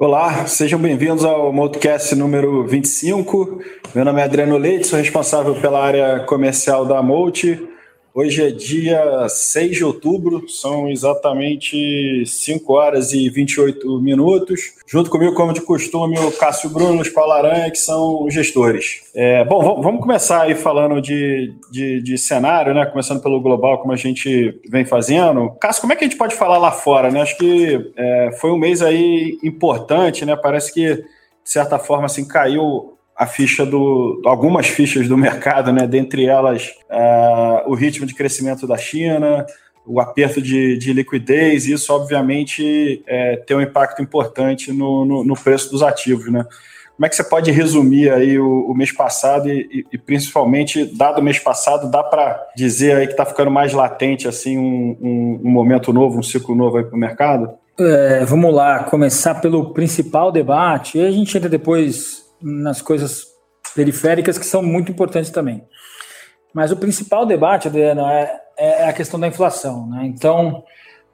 Olá, sejam bem-vindos ao Multicast número 25. Meu nome é Adriano Leite, sou responsável pela área comercial da Multi. Hoje é dia 6 de outubro, são exatamente 5 horas e 28 minutos. Junto comigo, como de costume, o Cássio Bruno, os Paulo Aranha, que são os gestores. É, bom, vamos começar aí falando de, de, de, cenário, né? Começando pelo global, como a gente vem fazendo. Cássio, como é que a gente pode falar lá fora, né? Acho que é, foi um mês aí importante, né? Parece que, de certa forma, assim, caiu a ficha do algumas fichas do mercado, né? Dentre elas uh, o ritmo de crescimento da China, o aperto de, de liquidez, e isso obviamente é, tem um impacto importante no, no, no, preço dos ativos, né? Como é que você pode resumir aí o, o mês passado e, e, principalmente, dado o mês passado, dá para dizer aí que está ficando mais latente assim um, um, um, momento novo, um ciclo novo aí para o mercado? É, vamos lá, começar pelo principal debate, e a gente entra depois nas coisas periféricas que são muito importantes também. Mas o principal debate, Adriano, é, é a questão da inflação. Né? Então,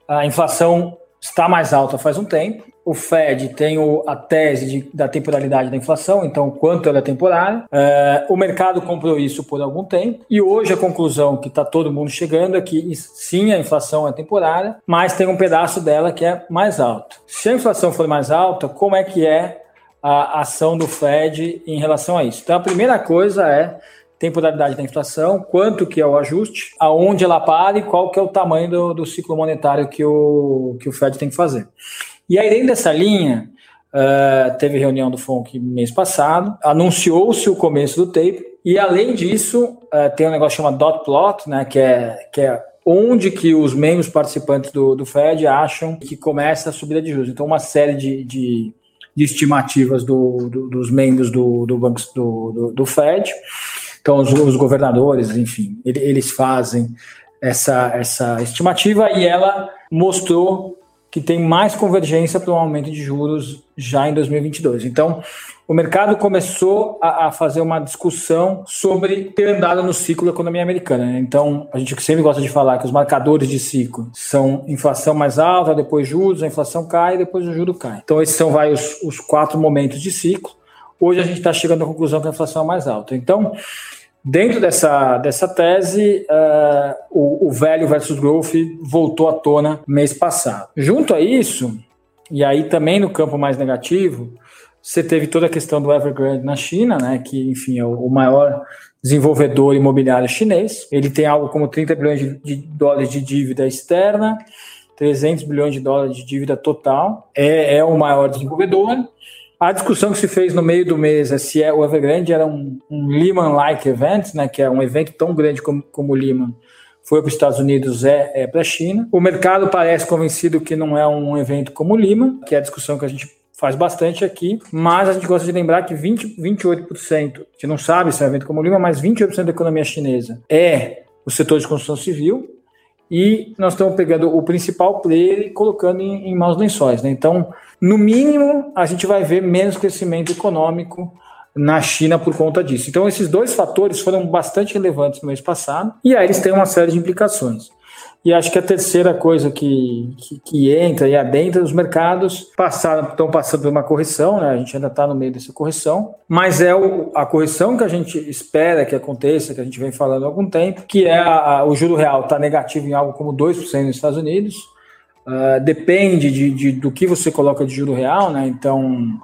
a inflação está mais alta faz um tempo. O Fed tem o, a tese de, da temporalidade da inflação, então quanto ela é temporária. É, o mercado comprou isso por algum tempo e hoje a conclusão que está todo mundo chegando é que sim, a inflação é temporária, mas tem um pedaço dela que é mais alto. Se a inflação for mais alta, como é que é a ação do Fed em relação a isso. Então, a primeira coisa é temporalidade da inflação, quanto que é o ajuste, aonde ela para e qual que é o tamanho do, do ciclo monetário que o, que o Fed tem que fazer. E aí, dentro dessa linha, uh, teve reunião do FONC mês passado, anunciou-se o começo do tape, e além disso, uh, tem um negócio chamado dot plot, né, que é, que é onde que os membros participantes do, do Fed acham que começa a subida de juros. Então, uma série de, de de estimativas do, do, dos membros do, do, banco, do, do, Fed. Então, os, os governadores, enfim, eles fazem essa, essa estimativa e ela mostrou que tem mais convergência para um aumento de juros já em 2022. Então, o mercado começou a, a, fazer uma discussão sobre ter andado no ciclo da economia americana. Né? Então, a gente sempre gosta de falar que os marcadores de ciclo são inflação mais alta, depois juros, a inflação cai, depois o juro cai. Então, esses são vai, os, os quatro momentos de ciclo. Hoje a gente está chegando à conclusão que a inflação é mais alta. Então, dentro dessa, dessa tese, uh, o, o velho versus growth voltou à tona mês passado. Junto a isso, e aí também no campo mais negativo, você teve toda a questão do Evergrande na China, né, que, enfim, é o maior desenvolvedor imobiliário chinês. Ele tem algo como 30 bilhões de, de dólares de dívida externa, 300 bilhões de dólares de dívida total. É, é o maior desenvolvedor. A discussão que se fez no meio do mês é se é, o Evergrande era um, um Lehman-like event, né, que é um evento tão grande como, como o Lehman, foi para os Estados Unidos, é, é para a China. O mercado parece convencido que não é um evento como o Lehman, que é a discussão que a gente faz bastante aqui, mas a gente gosta de lembrar que 20, 28%, a gente não sabe se é um evento como o Lima, mas 28% da economia chinesa é o setor de construção civil, e nós estamos pegando o principal player e colocando em, em maus lençóis. Né? Então, no mínimo, a gente vai ver menos crescimento econômico na China por conta disso. Então, esses dois fatores foram bastante relevantes no mês passado, e aí eles têm uma série de implicações. E acho que a terceira coisa que, que, que entra e adentra, os mercados passaram, estão passando por uma correção, né? a gente ainda está no meio dessa correção, mas é o, a correção que a gente espera que aconteça, que a gente vem falando há algum tempo, que é a, a, o juro real está negativo em algo como 2% nos Estados Unidos, uh, depende de, de, do que você coloca de juro real, né? então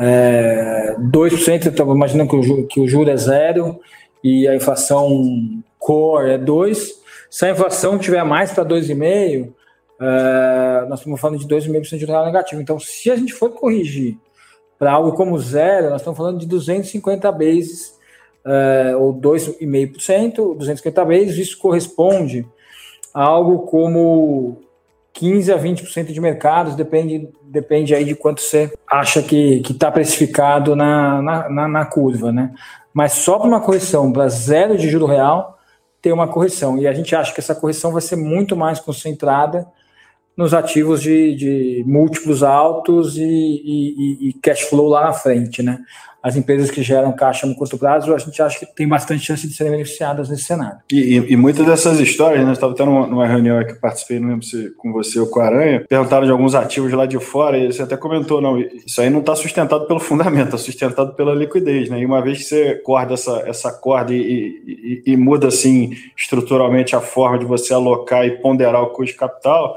é, 2%, então, imaginando que o, juro, que o juro é zero e a inflação core é 2%, se a inflação tiver mais para 2,5%, uh, nós estamos falando de 2,5% de real negativo. Então, se a gente for corrigir para algo como zero, nós estamos falando de 250 bases, uh, ou 2,5%, 250 bases, isso corresponde a algo como 15 a 20% de mercados, depende, depende aí de quanto você acha que está precificado na, na, na, na, curva, né? Mas só para uma correção para zero de juro real, ter uma correção. E a gente acha que essa correção vai ser muito mais concentrada nos ativos de, de múltiplos altos e, e, e, cash flow lá na frente, né? As empresas que geram caixa no curto prazo, a gente acha que tem bastante chance de serem beneficiadas nesse cenário. E, e muitas dessas histórias, né? Estava tendo numa reunião que participei, não lembro se com você ou com a Aranha, perguntaram de alguns ativos lá de fora e você até comentou, não, isso aí não está sustentado pelo fundamento, está sustentado pela liquidez, né? E uma vez que você corda essa, essa corda e muda assim estruturalmente a forma de você alocar e ponderar o custo de capital,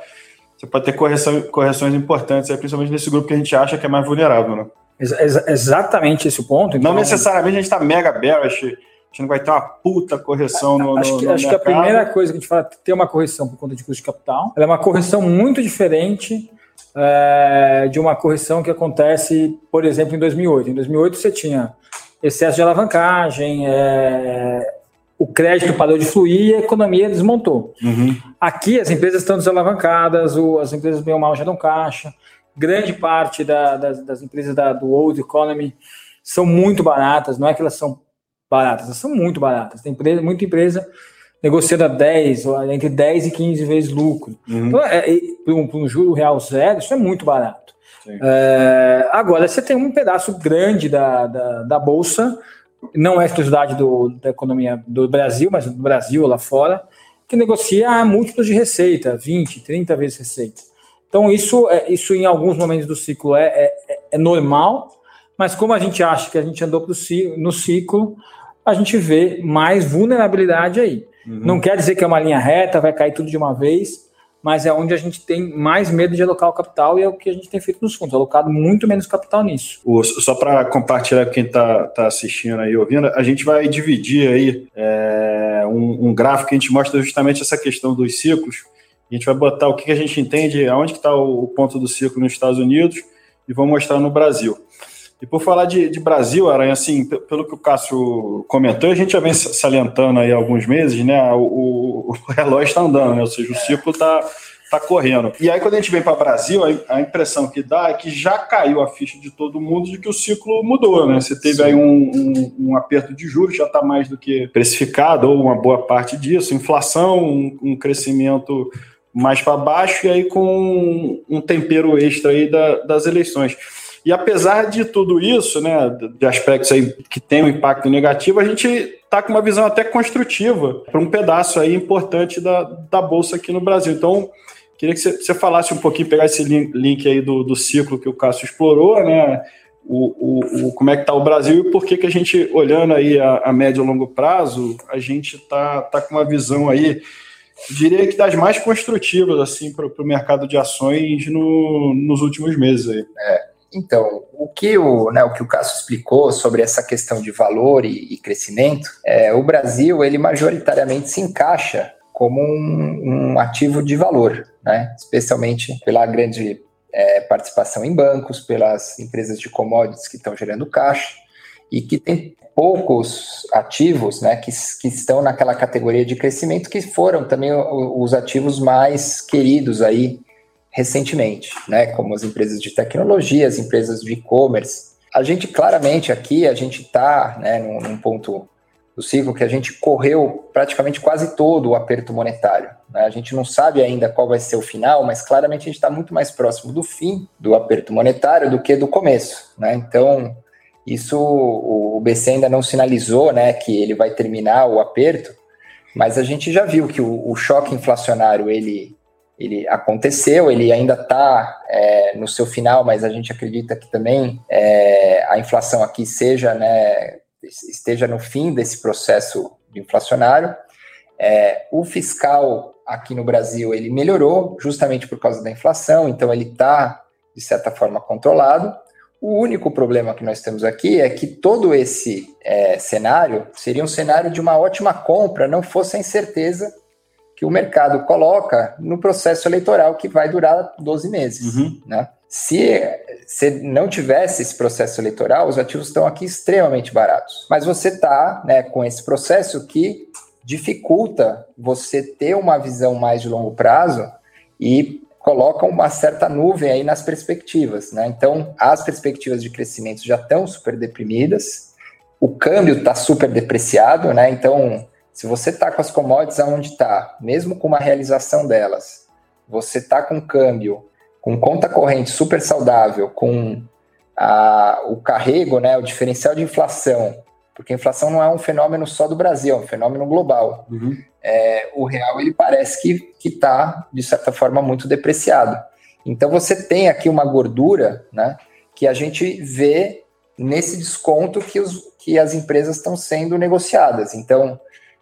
você pode ter correção, correções importantes, principalmente nesse grupo que a gente acha que é mais vulnerável, né? Ex exatamente esse ponto. Então... Não necessariamente a gente está mega bearish, a gente não vai ter uma puta correção no, acho que, no acho que a primeira coisa que a gente fala é ter uma correção por conta de custo de capital. Ela é uma correção muito diferente é, de uma correção que acontece, por exemplo, em 2008. Em 2008 você tinha excesso de alavancagem, é, o crédito parou de fluir e a economia desmontou. Uhum. Aqui as empresas estão desalavancadas, as empresas bem ou mal geram caixa, grande parte da, das, das, empresas da, do old economy são muito baratas, não é que elas são baratas, elas são muito baratas. Tem empresa, muita empresa negociando a 10, entre 10 e 15 vezes lucro. Uhum. Então, é, é, para um, um juro real zero, isso é muito barato. É, agora, você tem um pedaço grande da, da, da bolsa não é exclusividade do, da economia do Brasil, mas do Brasil lá fora, que negocia múltiplos de receita, 20, 30 vezes receita. Então, isso, é, isso em alguns momentos do ciclo é, é, é normal, mas como a gente acha que a gente andou no ciclo, a gente vê mais vulnerabilidade aí. Uhum. Não quer dizer que é uma linha reta, vai cair tudo de uma vez, mas é onde a gente tem mais medo de alocar o capital e é o que a gente tem feito nos fundos, alocado muito menos capital nisso. Só para compartilhar com quem está tá assistindo aí, ouvindo, a gente vai dividir aí é, um, um, gráfico que a gente mostra justamente essa questão dos ciclos. A gente vai botar o que a gente entende, aonde está o ponto do ciclo nos Estados Unidos e vamos mostrar no Brasil. E por falar de, de, Brasil, Aranha, assim, pelo que o Cássio comentou, a gente já vem salientando aí alguns meses, né? O, o relógio está andando, né? Ou seja, o ciclo está tá correndo. E aí, quando a gente vem para Brasil, a, impressão que dá é que já caiu a ficha de todo mundo de que o ciclo mudou, né? Você teve Sim. aí um, um, um, aperto de juros, já está mais do que precificado, ou uma boa parte disso, inflação, um, um crescimento mais para baixo, e aí com um tempero extra aí da, das eleições. E apesar de tudo isso, né, de aspectos aí que tem um impacto negativo, a gente está com uma visão até construtiva para um pedaço aí importante da, da Bolsa aqui no Brasil. Então, queria que você, falasse um pouquinho, pegar esse link, aí do, do ciclo que o Cássio explorou, né, o, o, o, como é que está o Brasil e por que, que a gente, olhando aí a, a médio e longo prazo, a gente está tá com uma visão aí, diria que das mais construtivas assim para o mercado de ações no, nos últimos meses aí. É, então, o que o, né, o que o Cássio explicou sobre essa questão de valor e, e crescimento, é, o Brasil ele majoritariamente se encaixa como um, um ativo de valor, né, especialmente pela grande é, participação em bancos, pelas empresas de commodities que estão gerando caixa e que tem poucos ativos né, que, que estão naquela categoria de crescimento que foram também os ativos mais queridos aí recentemente, né, como as empresas de tecnologia, as empresas de e-commerce. A gente claramente aqui, a gente está né, num, num, ponto do ciclo que a gente correu praticamente quase todo o aperto monetário. Né? A gente não sabe ainda qual vai ser o final, mas claramente a gente está muito mais próximo do fim do aperto monetário do que do começo. Né? Então, isso o BC ainda não sinalizou né, que ele vai terminar o aperto, mas a gente já viu que o, o choque inflacionário ele ele aconteceu, ele ainda está é, no seu final, mas a gente acredita que também é, a inflação aqui seja, né, esteja no fim desse processo inflacionário. É, o fiscal aqui no Brasil ele melhorou justamente por causa da inflação, então ele está de certa forma controlado. O único problema que nós temos aqui é que todo esse é, cenário seria um cenário de uma ótima compra, não fosse a incerteza que o mercado coloca no processo eleitoral que vai durar 12 meses. Uhum. Né? Se, se não tivesse esse processo eleitoral, os ativos estão aqui extremamente baratos. Mas você está né, com esse processo que dificulta você ter uma visão mais de longo prazo e coloca uma certa nuvem aí nas perspectivas. Né? Então, as perspectivas de crescimento já estão super deprimidas, o câmbio está super depreciado, né? Então, se você está com as commodities aonde está, mesmo com uma realização delas, você tá com câmbio, com conta corrente super saudável, com a, o carrego, né, o diferencial de inflação, porque a inflação não é um fenômeno só do Brasil, é um fenômeno global. Uhum. É, o real ele parece que está, de certa forma, muito depreciado. Então você tem aqui uma gordura né, que a gente vê nesse desconto que, os, que as empresas estão sendo negociadas. Então,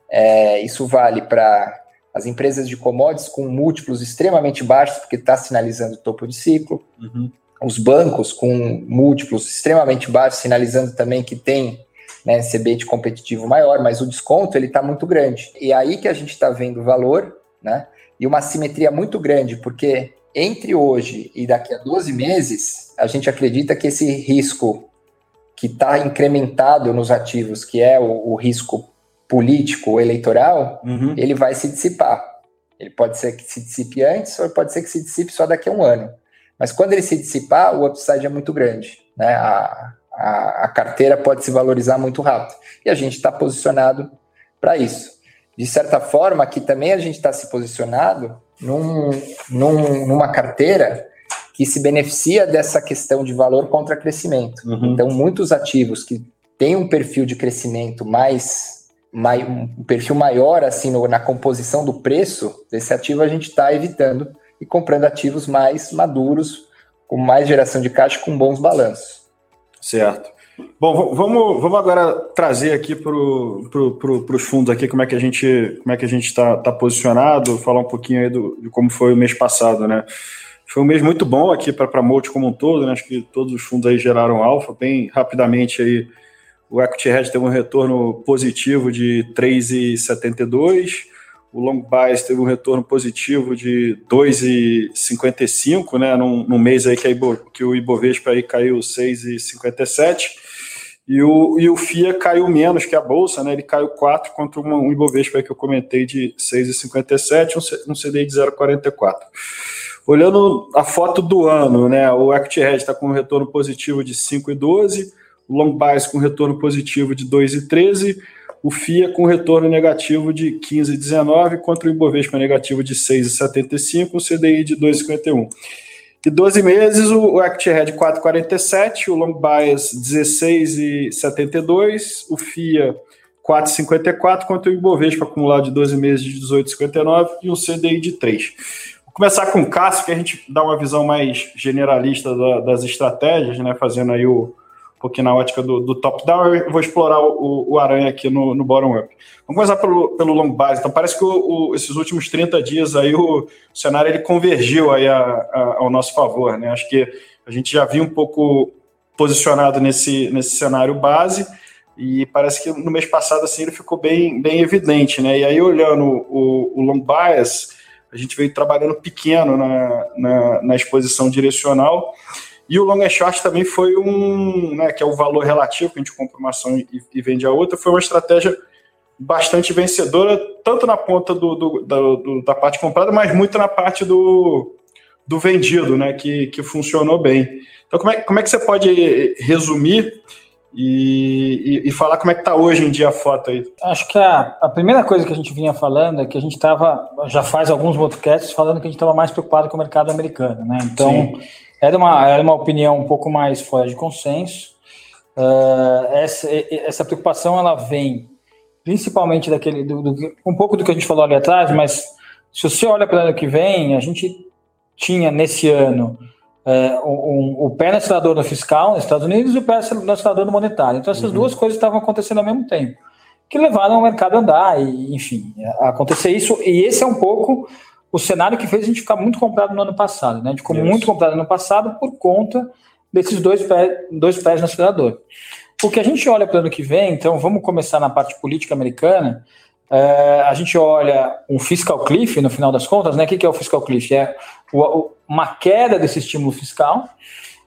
é, isso vale para as empresas de commodities com múltiplos extremamente baixos, porque está sinalizando topo de ciclo. Uhum. Os bancos com múltiplos extremamente baixos, sinalizando também que tem né, competitivo maior, mas o desconto ele está muito grande. E é aí que a gente está vendo o valor, né? E uma simetria muito grande, porque entre hoje e daqui a 12 meses, a gente acredita que esse risco que está incrementado nos ativos, que é o, o risco político eleitoral, uhum. ele vai se dissipar. Ele pode ser que se dissipe antes, ou pode ser que se dissipe só daqui a um ano. Mas quando ele se dissipar, o upside é muito grande. Né? A, a, a carteira pode se valorizar muito rápido. E a gente está posicionado para isso. De certa forma, aqui também a gente está se posicionado num, num, numa carteira que se beneficia dessa questão de valor contra crescimento. Uhum. Então, muitos ativos que têm um perfil de crescimento mais um perfil maior assim no, na composição do preço desse ativo, a gente está evitando e comprando ativos mais maduros, com mais geração de caixa, com bons balanços. Certo. Bom, vamos, vamos agora trazer aqui para pro, os fundos aqui como é que a gente como é que a gente está tá posicionado, falar um pouquinho aí do, de como foi o mês passado, né? Foi um mês muito bom aqui para a Multi como um todo, né? Acho que todos os fundos aí geraram alfa bem rapidamente aí. O Equity Hedge teve um retorno positivo de 3,72 o long bias teve um retorno positivo de 2,55, né, num, num mês aí que, Ibo, que, o Ibovespa aí caiu 6,57, e o, e o FIA caiu menos que a Bolsa, né, ele caiu 4 contra uma, um Ibovespa que eu comentei de 6,57, um, um CDI de 0,44. Olhando a foto do ano, né, o Equity Hedge está com um retorno positivo de 5,12, o long bias com retorno positivo de 2,13, o FIA com retorno negativo de 15,19 contra o Ibovespa negativo de 6,75, o CDI de 2,51. E 12 meses, o Act Red 4,47, o Long Bias 16,72, o FIA 4,54 contra o Ibovespa acumulado de 12 meses de 18,59 e um CDI de 3. Vou começar com o Cássio, que a gente dá uma visão mais generalista das estratégias, né, fazendo aí o, pouquinho na ótica do, do top-down, eu vou explorar o, o aranha aqui no, no bottom-up. Vamos começar pelo, pelo long base. Então, parece que o, o, esses últimos 30 dias aí o, cenário ele convergiu aí a, a, ao nosso favor. Né? Acho que a gente já viu um pouco posicionado nesse, nesse cenário base e parece que no mês passado assim ele ficou bem, bem evidente. Né? E aí, olhando o, o long bias, a gente veio trabalhando pequeno na, na, na exposição direcional e o long and short também foi um, né, que é o valor relativo, que a gente compra uma ação e, e vende a outra, foi uma estratégia bastante vencedora, tanto na ponta do, do, do, da parte comprada, mas muito na parte do, do vendido, né, que, que funcionou bem. Então, como é, como é que você pode resumir e, e, e falar como é que está hoje em dia a foto aí? Acho que a, a primeira coisa que a gente vinha falando é que a gente estava, já faz alguns podcasts, falando que a gente estava mais preocupado com o mercado americano, né? Então, Sim. Era uma, era uma opinião um pouco mais fora de consenso. Uh, essa, essa preocupação ela vem principalmente daquele do, do, um pouco do que a gente falou ali atrás, mas se você olha para o ano que vem, a gente tinha nesse ano uh, um, o pé no acelerador fiscal nos Estados Unidos e o pé no acelerador monetário. Então essas uhum. duas coisas estavam acontecendo ao mesmo tempo, que levaram o mercado a andar e, enfim, a acontecer isso. E esse é um pouco o cenário que fez a gente ficar muito comprado no ano passado. Né? A gente ficou Isso. muito comprado no ano passado por conta desses dois, pé, dois pés no acelerador. O que a gente olha para o ano que vem, então vamos começar na parte política americana. É, a gente olha um fiscal cliff, no final das contas, né? O que é o fiscal cliff? É uma queda desse estímulo fiscal.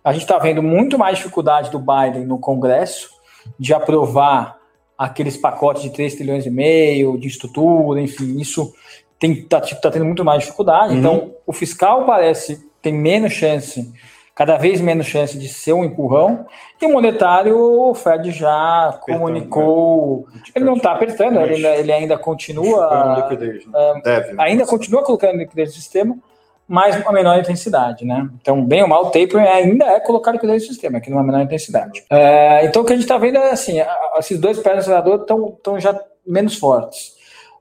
A gente está vendo muito mais dificuldade do Biden no Congresso de aprovar aqueles pacotes de 3 trilhões e meio de estrutura, enfim, isso tem, tá, tá tendo muito mais dificuldade. Uhum. Então, o fiscal parece tem menos chance, cada vez menos chance de ser um empurrão. E o monetário, o Fed já apertando, comunicou. Né? Ele não está apertando, ele, ele, ainda continua. Liquidez, né? uh, Deve, né? ainda continua colocando liquidez no sistema, mas uma menor intensidade, né? Então, bem ou mal, o tapering ainda é colocar liquidez no sistema, aqui numa menor intensidade. É, então, o que a gente está vendo é assim, esses dois pés do acelerador estão já menos fortes.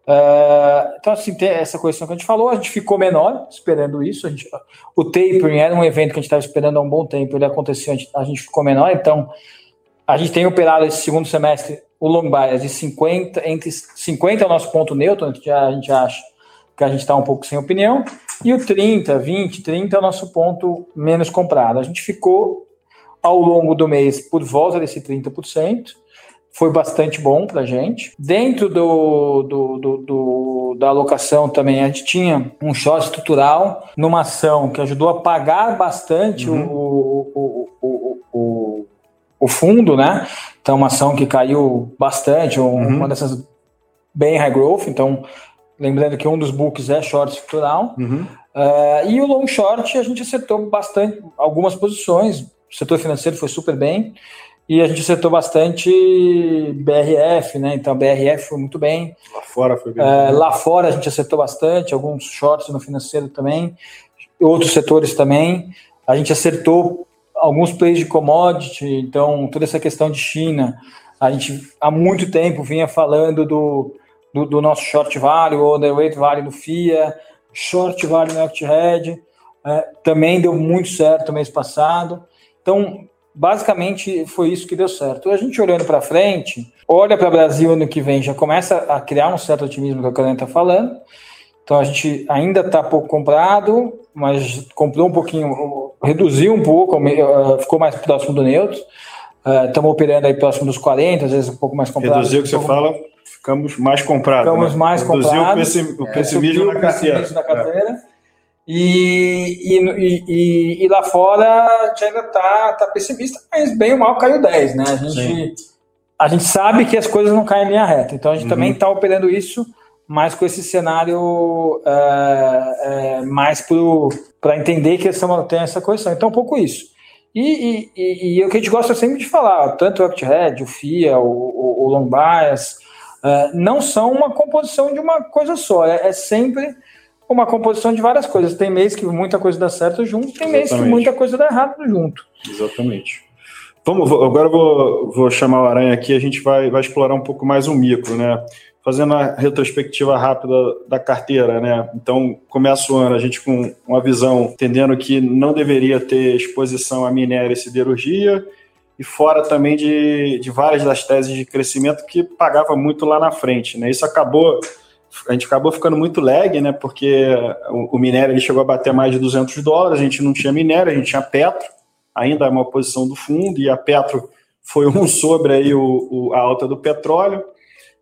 Uh, então, assim, essa questão que a gente falou, a gente ficou menor esperando isso. Gente, o tapering era um evento que a gente estava esperando há um bom tempo, ele aconteceu, a gente, a gente, ficou menor, então a gente tem operado esse segundo semestre o long bias de 50, entre 50 é o nosso ponto neutro, a gente, a gente acha que a gente está um pouco sem opinião, e o 30, 20, 30 é o nosso ponto menos comprado. A gente ficou ao longo do mês por volta desse 30% foi bastante bom para a gente. Dentro do, do, do, do, da alocação também, a gente tinha um short estrutural numa ação que ajudou a pagar bastante uhum. o, o, o, o, o, fundo, né? Então, uma ação que caiu bastante, uhum. uma dessas bem high growth. Então, lembrando que um dos books é short estrutural. Uhum. Uh, e o long short, a gente acertou bastante algumas posições. O setor financeiro foi super bem e a gente acertou bastante BRF, né? Então, BRF foi muito bem. Lá fora foi bem. É, lá fora a gente acertou bastante, alguns shorts no financeiro também, outros setores também. A gente acertou alguns plays de commodity, então toda essa questão de China, a gente há muito tempo vinha falando do, do, do nosso short value, ou underweight value do FIA, short value no Acthead, é, também deu muito certo mês passado. Então, basicamente foi isso que deu certo. A gente olhando para frente, olha para o Brasil ano que vem, já começa a criar um certo otimismo que a Karen está falando. Então a gente ainda está pouco comprado, mas comprou um pouquinho, reduziu um pouco, eh, ficou mais próximo do neutro. Estamos uh, operando aí próximo dos 40, às vezes um pouco mais comprado. Reduziu o que você fala, ficamos mais comprados. Ficamos né? mais comprados. Reduziu o pessimismo é, na carteira. Na carteira. É. E, e, e, e, lá fora a gente ainda está tá pessimista, mas bem ou mal caiu 10, né? A gente, a gente sabe que as coisas não caem em linha reta, então a gente uhum. também está operando isso, mas com esse cenário é, é, mais para entender que tem essa correção. Então, um pouco isso. E, e, e, o que a gente gosta sempre de falar, tanto o Acthead, o FIA, o, o, o Long Bias, é, não são uma composição de uma coisa só, é, é sempre uma composição de várias coisas. Tem mês que muita coisa dá certo junto, tem mês que muita coisa dá errado junto. Exatamente. Vamos, agora eu vou, vou chamar o Aranha aqui, a gente vai, vai explorar um pouco mais o micro, né? Fazendo a retrospectiva rápida da carteira, né? Então, começa o ano a gente com uma visão entendendo que não deveria ter exposição a minério e siderurgia, e fora também de, de várias das teses de crescimento que pagava muito lá na frente, né? Isso acabou a gente acabou ficando muito lag, né? Porque o, o, minério ele chegou a bater mais de 200 dólares, a gente não tinha minério, a gente tinha Petro, ainda é uma posição do fundo, e a Petro foi um sobre aí o, o a alta do petróleo.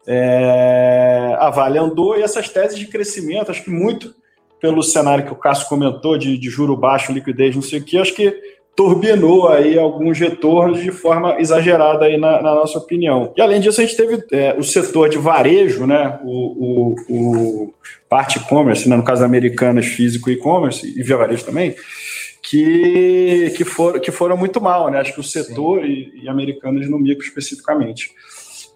É, a Vale andou e essas teses de crescimento, acho que muito pelo cenário que o Cássio comentou de, de juro baixo, liquidez, não sei o que, acho que turbinou aí alguns retornos de forma exagerada aí na, na nossa opinião. E além disso, a gente teve é, o setor de varejo, né, o, o, o parte e-commerce, né, no caso Americanas, físico e e-commerce, e via varejo também, que, que, for, que foram muito mal, né, acho que o setor e, e Americanas no micro especificamente.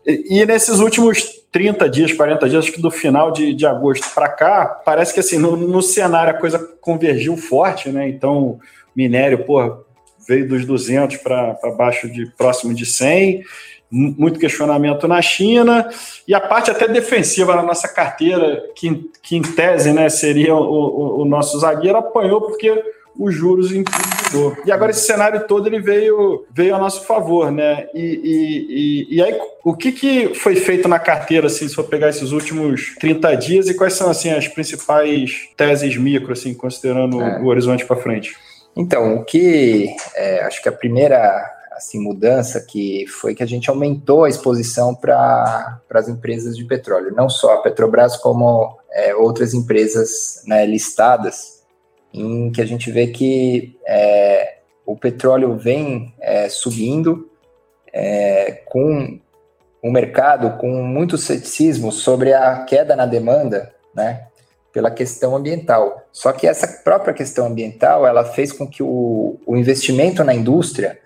E, e, nesses últimos 30 dias, 40 dias, acho que do final de, de agosto para cá, parece que assim, no, no cenário a coisa convergiu forte, né, então minério, porra, veio dos 200 para baixo de próximo de 100, muito questionamento na China, e a parte até defensiva na nossa carteira, que, que em tese né, seria o, o, o nosso zagueiro, apanhou porque os juros incrementou. E agora esse cenário todo ele veio, veio a nosso favor, né? E, e, e, e, aí, o que, que foi feito na carteira, assim, se for pegar esses últimos 30 dias, e quais são, assim, as principais teses micro, assim, considerando é. o horizonte para frente? Então, o que é, acho que a primeira assim, mudança que foi que a gente aumentou a exposição para as empresas de petróleo, não só a Petrobras, como é, outras empresas né, listadas, em que a gente vê que é, o petróleo vem é, subindo é, com o mercado com muito ceticismo sobre a queda na demanda, né? Pela questão ambiental. Só que essa própria questão ambiental, ela fez com que o, o investimento na indústria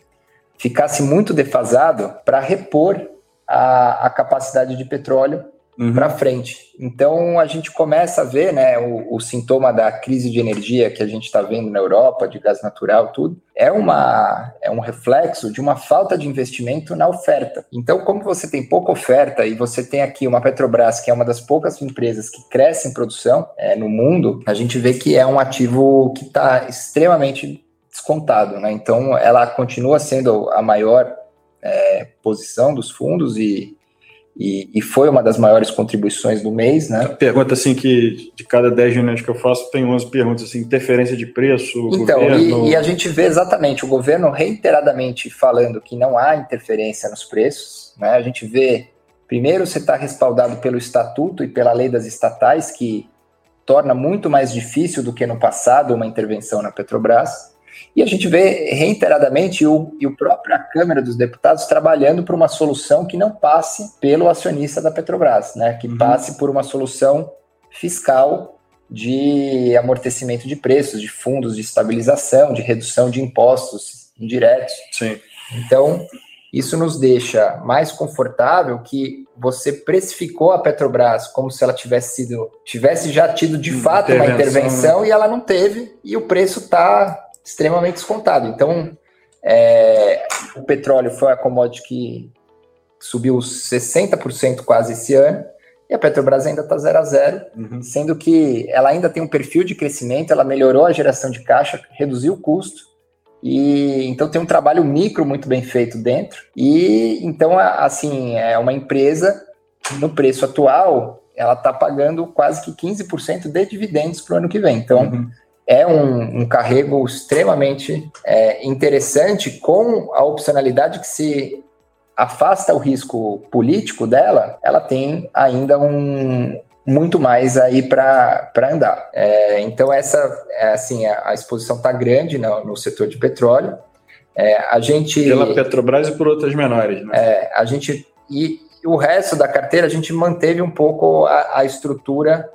ficasse muito defasado para repor a, a, capacidade de petróleo uhum. para frente. Então a gente começa a ver né, o, o, sintoma da crise de energia que a gente está vendo na Europa, de gás natural, tudo, é, uma, é um reflexo de uma falta de investimento na oferta. Então, como você tem pouca oferta e você tem aqui uma Petrobras, que é uma das poucas empresas que cresce em produção é, no mundo, a gente vê que é um ativo que está extremamente descontado. Né? Então, ela continua sendo a maior é, posição dos fundos e e, e, foi uma das maiores contribuições do mês, né? Pergunta assim que de cada 10 reuniões que eu faço tem 11 perguntas assim, interferência de preço, Então, governo... e, e, a gente vê exatamente o governo reiteradamente falando que não há interferência nos preços, né? A gente vê, primeiro você está respaldado pelo estatuto e pela lei das estatais, que torna muito mais difícil do que no passado uma intervenção na Petrobras. E a gente vê reiteradamente o, e o própria Câmara dos Deputados trabalhando por uma solução que não passe pelo acionista da Petrobras, né? que uhum. passe por uma solução fiscal de amortecimento de preços, de fundos de estabilização, de redução de impostos indiretos. Sim. Então, isso nos deixa mais confortável que você precificou a Petrobras como se ela tivesse sido tivesse já tido de fato uma intervenção né? e ela não teve e o preço está extremamente descontado. Então, é, o petróleo foi a commodity que subiu 60% quase esse ano, e a Petrobras ainda está zero a zero, uhum. sendo que ela ainda tem um perfil de crescimento, ela melhorou a geração de caixa, reduziu o custo, e então tem um trabalho micro muito bem feito dentro. E então, assim, é uma empresa no preço atual, ela está pagando quase que 15% de dividendos para o ano que vem. Então, uhum é um, um carrego extremamente é, interessante, com a opcionalidade que se afasta o risco político dela, ela tem ainda um muito mais aí para andar. É, então essa, é, assim, a, a exposição está grande no, no, setor de petróleo. É, a gente pela Petrobras e por outras menores, né? É, a gente e o resto da carteira a gente manteve um pouco a, a estrutura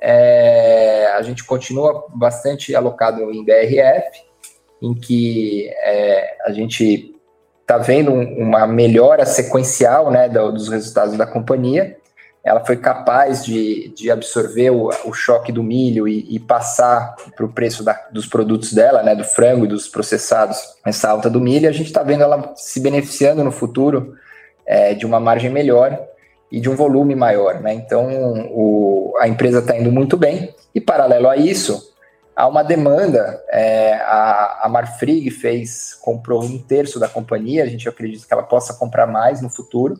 é, a gente continua bastante alocado em BRF, em que é, a gente está vendo uma melhora sequencial né, dos resultados da companhia. Ela foi capaz de, de absorver o, o choque do milho e, e passar para o preço da, dos produtos dela, né, do frango e dos processados, essa alta do milho. A gente está vendo ela se beneficiando no futuro é, de uma margem melhor e de um volume maior. Né? Então, o, a empresa está indo muito bem, e paralelo a isso, há uma demanda. É, a, a Marfrig fez, comprou um terço da companhia, a gente acredita que ela possa comprar mais no futuro.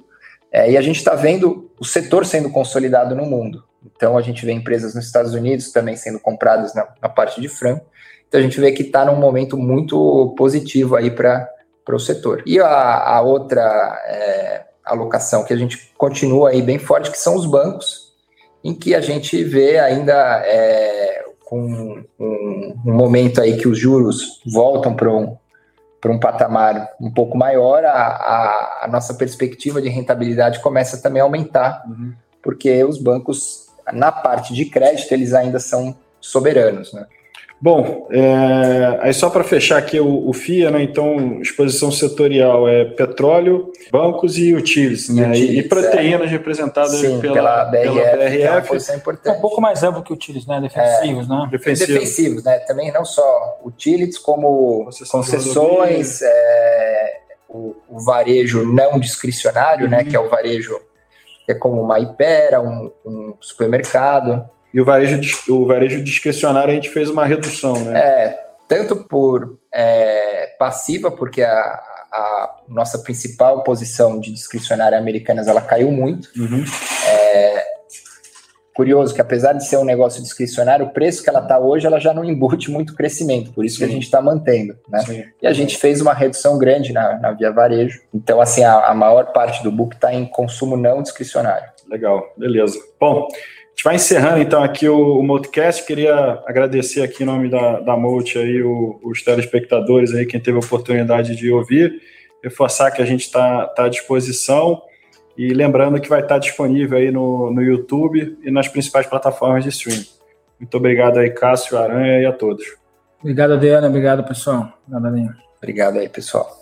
É, e a gente está vendo o setor sendo consolidado no mundo. Então, a gente vê empresas nos Estados Unidos também sendo compradas na, na parte de frango. Então, a gente vê que está num momento muito positivo aí para o setor. E a, a outra é, alocação que a gente continua aí bem forte, que são os bancos, em que a gente vê ainda é, com um, um, momento aí que os juros voltam para um, um patamar um pouco maior, a, a, a, nossa perspectiva de rentabilidade começa também a aumentar, uhum. porque os bancos, na parte de crédito, eles ainda são soberanos, né? Bom, é, aí só para fechar aqui o, o, FIA, né? Então, exposição setorial é petróleo, bancos e utilities, né? Utilities, e, e proteínas é. representadas Sim, pela, pela BRF. Pela BRF. É, importante. é um pouco mais amplo que utilities, né? Defensivos, é, né? Defensivos. Defensivos, né? Também não só utilities, como concessões, é, o, o, varejo não discricionário, uhum. né? Que é o varejo que é como uma hipera, um, um supermercado. E o varejo, o varejo discricionário a gente fez uma redução, né? É, tanto por é, passiva, porque a, a, nossa principal posição de discricionária americanas ela caiu muito. Uhum. É, curioso que apesar de ser um negócio discricionário, o preço que ela está hoje ela já não embute muito crescimento, por isso Sim. que a gente está mantendo, né? Sim. E a gente fez uma redução grande na, na via varejo. Então, assim, a, a maior parte do book está em consumo não discricionário. Legal, beleza. Bom, gente vai encerrando então aqui o, o Multicast. Queria agradecer aqui em nome da, da Multi aí o, os telespectadores aí, quem teve a oportunidade de ouvir, reforçar que a gente está tá à disposição e lembrando que vai estar disponível aí no, no YouTube e nas principais plataformas de streaming. Muito obrigado aí, Cássio, Aranha e a todos. Obrigado, Adriana. Obrigado, pessoal. Obrigado, Obrigado aí, pessoal.